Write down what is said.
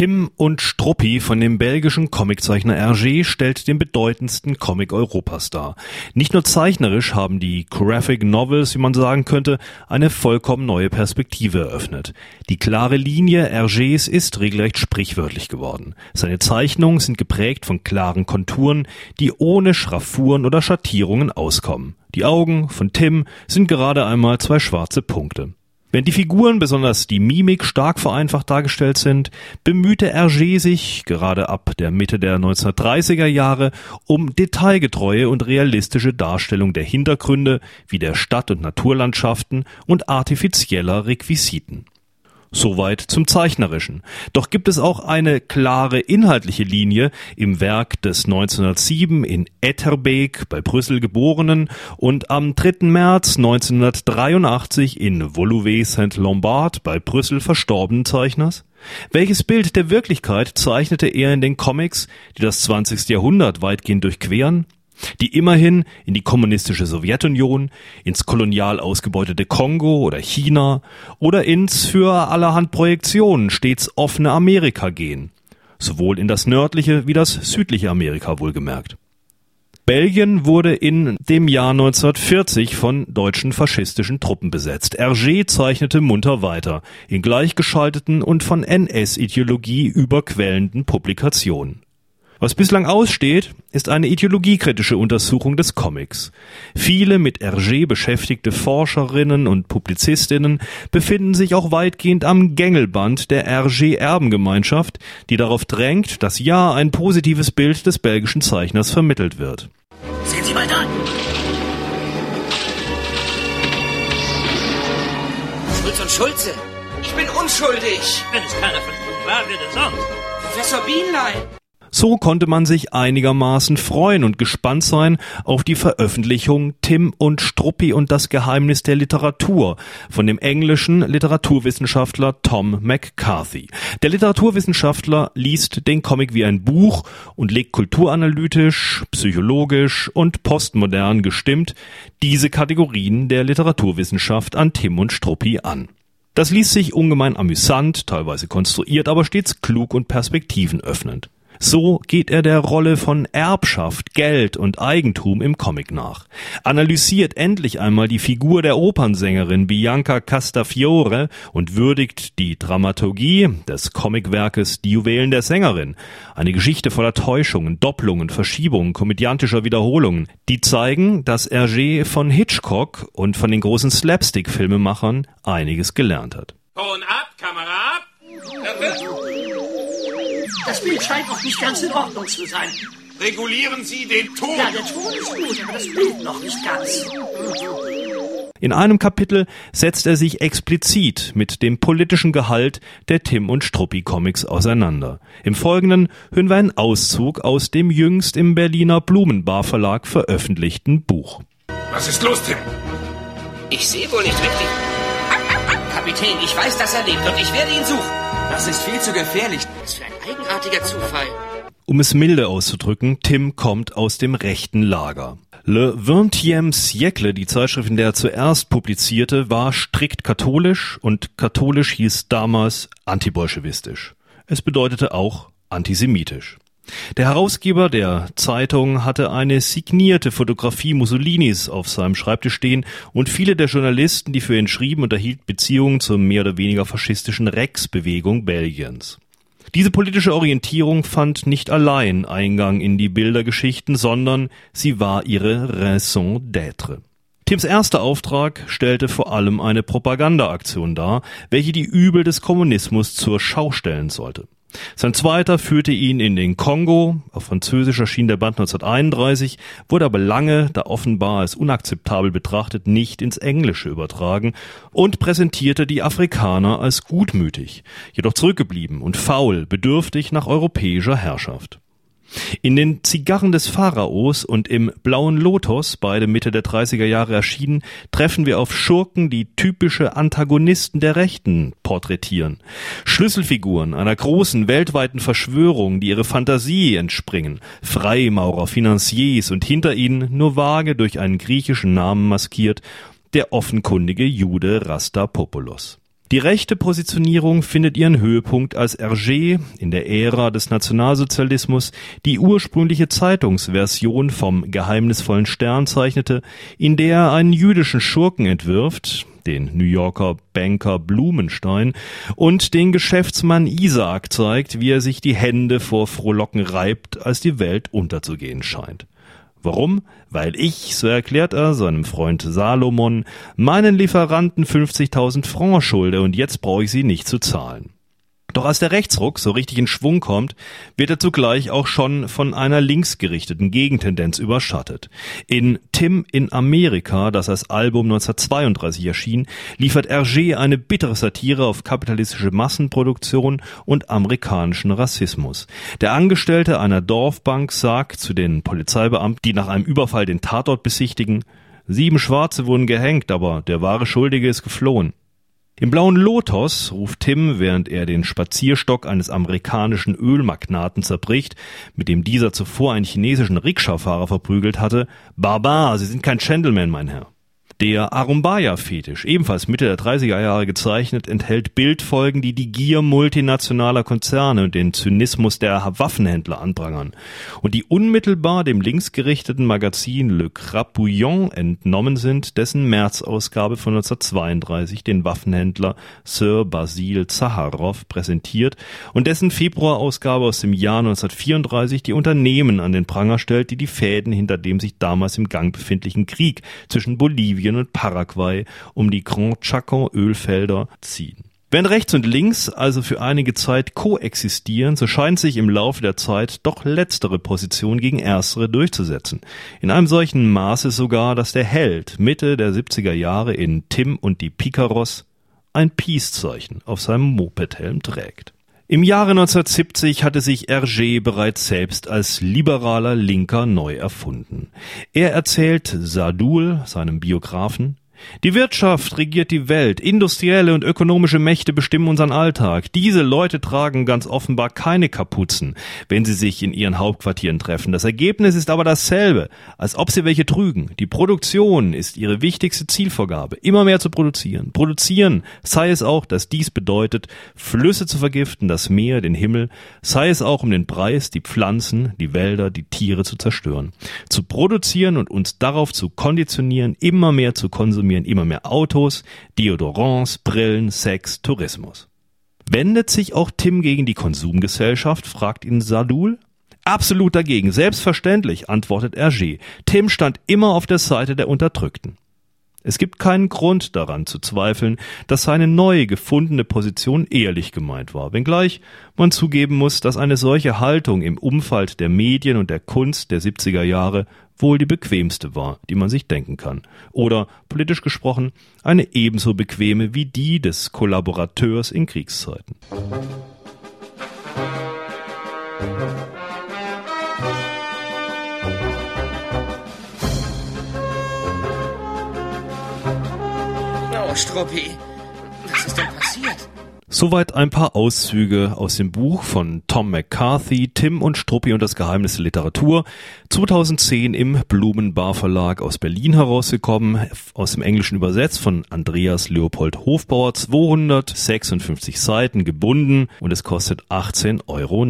Tim und Struppi von dem belgischen Comiczeichner Hergé stellt den bedeutendsten Comic Europas dar. Nicht nur zeichnerisch haben die Graphic Novels, wie man sagen könnte, eine vollkommen neue Perspektive eröffnet. Die klare Linie Hergés ist regelrecht sprichwörtlich geworden. Seine Zeichnungen sind geprägt von klaren Konturen, die ohne Schraffuren oder Schattierungen auskommen. Die Augen von Tim sind gerade einmal zwei schwarze Punkte. Wenn die Figuren, besonders die Mimik, stark vereinfacht dargestellt sind, bemühte Hergé sich, gerade ab der Mitte der 1930er Jahre, um detailgetreue und realistische Darstellung der Hintergründe wie der Stadt- und Naturlandschaften und artifizieller Requisiten. Soweit zum Zeichnerischen. Doch gibt es auch eine klare inhaltliche Linie im Werk des 1907 in Etterbeek bei Brüssel geborenen und am 3. März 1983 in Woluwe-Saint-Lombard bei Brüssel verstorbenen Zeichners? Welches Bild der Wirklichkeit zeichnete er in den Comics, die das 20. Jahrhundert weitgehend durchqueren? Die immerhin in die kommunistische Sowjetunion, ins kolonial ausgebeutete Kongo oder China oder ins für allerhand Projektionen stets offene Amerika gehen, sowohl in das nördliche wie das südliche Amerika wohlgemerkt. Belgien wurde in dem Jahr 1940 von deutschen faschistischen Truppen besetzt. Hergé zeichnete munter weiter in gleichgeschalteten und von NS-Ideologie überquellenden Publikationen. Was bislang aussteht, ist eine ideologiekritische Untersuchung des Comics. Viele mit Hergé beschäftigte Forscherinnen und Publizistinnen befinden sich auch weitgehend am Gängelband der Hergé-Erbengemeinschaft, die darauf drängt, dass ja ein positives Bild des belgischen Zeichners vermittelt wird. Sehen Sie mal da! Schulz und Schulze! Ich bin unschuldig! Wenn es keiner von Ihnen war, wer denn sonst? Professor Bienlein! So konnte man sich einigermaßen freuen und gespannt sein auf die Veröffentlichung Tim und Struppi und das Geheimnis der Literatur von dem englischen Literaturwissenschaftler Tom McCarthy. Der Literaturwissenschaftler liest den Comic wie ein Buch und legt kulturanalytisch, psychologisch und postmodern gestimmt diese Kategorien der Literaturwissenschaft an Tim und Struppi an. Das ließ sich ungemein amüsant, teilweise konstruiert, aber stets klug und perspektivenöffnend. So geht er der Rolle von Erbschaft, Geld und Eigentum im Comic nach. Analysiert endlich einmal die Figur der Opernsängerin Bianca Castafiore und würdigt die Dramaturgie des Comicwerkes Die Juwelen der Sängerin. Eine Geschichte voller Täuschungen, Doppelungen, Verschiebungen, komödiantischer Wiederholungen, die zeigen, dass Hergé von Hitchcock und von den großen Slapstick-Filmemachern einiges gelernt hat. Ton ab, Kamera ab! Das Bild scheint noch nicht ganz in Ordnung zu sein. Regulieren Sie den Ton! Ja, der Ton ist gut, aber das Bild noch nicht ganz. In einem Kapitel setzt er sich explizit mit dem politischen Gehalt der Tim und Struppi Comics auseinander. Im Folgenden hören wir einen Auszug aus dem jüngst im Berliner Blumenbar Verlag veröffentlichten Buch. Was ist los, Tim? Ich sehe wohl nicht richtig. Kapitän, ich weiß, dass er lebt und ich werde ihn suchen. Das ist viel zu gefährlich. Was für ein eigenartiger Zufall. Um es milde auszudrücken, Tim kommt aus dem rechten Lager. Le Vingtième Siècle, die Zeitschrift, in der er zuerst publizierte, war strikt katholisch und katholisch hieß damals antibolschewistisch. Es bedeutete auch antisemitisch. Der Herausgeber der Zeitung hatte eine signierte Fotografie Mussolinis auf seinem Schreibtisch stehen und viele der Journalisten, die für ihn schrieben, unterhielten Beziehungen zur mehr oder weniger faschistischen Rex-Bewegung Belgiens. Diese politische Orientierung fand nicht allein Eingang in die Bildergeschichten, sondern sie war ihre Raison d'être. Tims erster Auftrag stellte vor allem eine Propagandaaktion dar, welche die Übel des Kommunismus zur Schau stellen sollte. Sein zweiter führte ihn in den Kongo, auf Französisch erschien der Band 1931, wurde aber lange, da offenbar als unakzeptabel betrachtet, nicht ins Englische übertragen und präsentierte die Afrikaner als gutmütig, jedoch zurückgeblieben und faul, bedürftig nach europäischer Herrschaft. In den Zigarren des Pharaos und im Blauen Lotus, beide Mitte der 30er Jahre erschienen, treffen wir auf Schurken, die typische Antagonisten der Rechten porträtieren. Schlüsselfiguren einer großen weltweiten Verschwörung, die ihre Fantasie entspringen. Freimaurer, Financiers und hinter ihnen, nur vage durch einen griechischen Namen maskiert, der offenkundige Jude Rastapopoulos. Die rechte Positionierung findet ihren Höhepunkt, als Hergé in der Ära des Nationalsozialismus die ursprüngliche Zeitungsversion vom geheimnisvollen Stern zeichnete, in der er einen jüdischen Schurken entwirft, den New Yorker Banker Blumenstein, und den Geschäftsmann Isaac zeigt, wie er sich die Hände vor Frohlocken reibt, als die Welt unterzugehen scheint. Warum? Weil ich, so erklärt er seinem Freund Salomon, meinen Lieferanten 50.000 Francs schulde und jetzt brauche ich sie nicht zu zahlen. Doch als der Rechtsruck so richtig in Schwung kommt, wird er zugleich auch schon von einer linksgerichteten Gegentendenz überschattet. In Tim in Amerika, das als Album 1932 erschien, liefert Hergé eine bittere Satire auf kapitalistische Massenproduktion und amerikanischen Rassismus. Der Angestellte einer Dorfbank sagt zu den Polizeibeamten, die nach einem Überfall den Tatort besichtigen, Sieben Schwarze wurden gehängt, aber der wahre Schuldige ist geflohen. Im blauen Lotos ruft Tim, während er den Spazierstock eines amerikanischen Ölmagnaten zerbricht, mit dem dieser zuvor einen chinesischen Rikscha-Fahrer verprügelt hatte, Barbar, Sie sind kein Gentleman, mein Herr. Der Arumbaya-Fetisch, ebenfalls Mitte der 30er Jahre gezeichnet, enthält Bildfolgen, die die Gier multinationaler Konzerne und den Zynismus der Waffenhändler anprangern und die unmittelbar dem linksgerichteten Magazin Le Crapouillon entnommen sind, dessen März-Ausgabe von 1932 den Waffenhändler Sir Basil Zaharoff präsentiert und dessen Februarausgabe aus dem Jahr 1934 die Unternehmen an den Pranger stellt, die die Fäden hinter dem sich damals im Gang befindlichen Krieg zwischen Bolivien Bolivien und Paraguay um die Grand Chaco Ölfelder ziehen. Während rechts und links also für einige Zeit koexistieren, so scheint sich im Laufe der Zeit doch letztere Position gegen erstere durchzusetzen. In einem solchen Maße sogar, dass der Held Mitte der 70er Jahre in Tim und die Picaros ein Peace-Zeichen auf seinem Mopedhelm trägt. Im Jahre 1970 hatte sich Hergé bereits selbst als liberaler Linker neu erfunden. Er erzählt Sadul, seinem Biografen, die Wirtschaft regiert die Welt, industrielle und ökonomische Mächte bestimmen unseren Alltag. Diese Leute tragen ganz offenbar keine Kapuzen, wenn sie sich in ihren Hauptquartieren treffen. Das Ergebnis ist aber dasselbe, als ob sie welche trügen. Die Produktion ist ihre wichtigste Zielvorgabe, immer mehr zu produzieren. Produzieren, sei es auch, dass dies bedeutet, Flüsse zu vergiften, das Meer, den Himmel, sei es auch um den Preis, die Pflanzen, die Wälder, die Tiere zu zerstören. Zu produzieren und uns darauf zu konditionieren, immer mehr zu konsumieren, konsumieren immer mehr Autos, Deodorants, Brillen, Sex, Tourismus. Wendet sich auch Tim gegen die Konsumgesellschaft, fragt ihn Sadul. Absolut dagegen, selbstverständlich, antwortet Hergé. Tim stand immer auf der Seite der Unterdrückten. Es gibt keinen Grund daran zu zweifeln, dass seine neu gefundene Position ehrlich gemeint war, wenngleich man zugeben muss, dass eine solche Haltung im Umfeld der Medien und der Kunst der 70er Jahre wohl die bequemste war, die man sich denken kann, oder politisch gesprochen eine ebenso bequeme wie die des Kollaborateurs in Kriegszeiten. Oh, Struppi, Soweit ein paar Auszüge aus dem Buch von Tom McCarthy, Tim und Struppi und das Geheimnis der Literatur, 2010 im Blumenbar Verlag aus Berlin herausgekommen, aus dem Englischen übersetzt von Andreas Leopold Hofbauer, 256 Seiten gebunden und es kostet 18,90 Euro.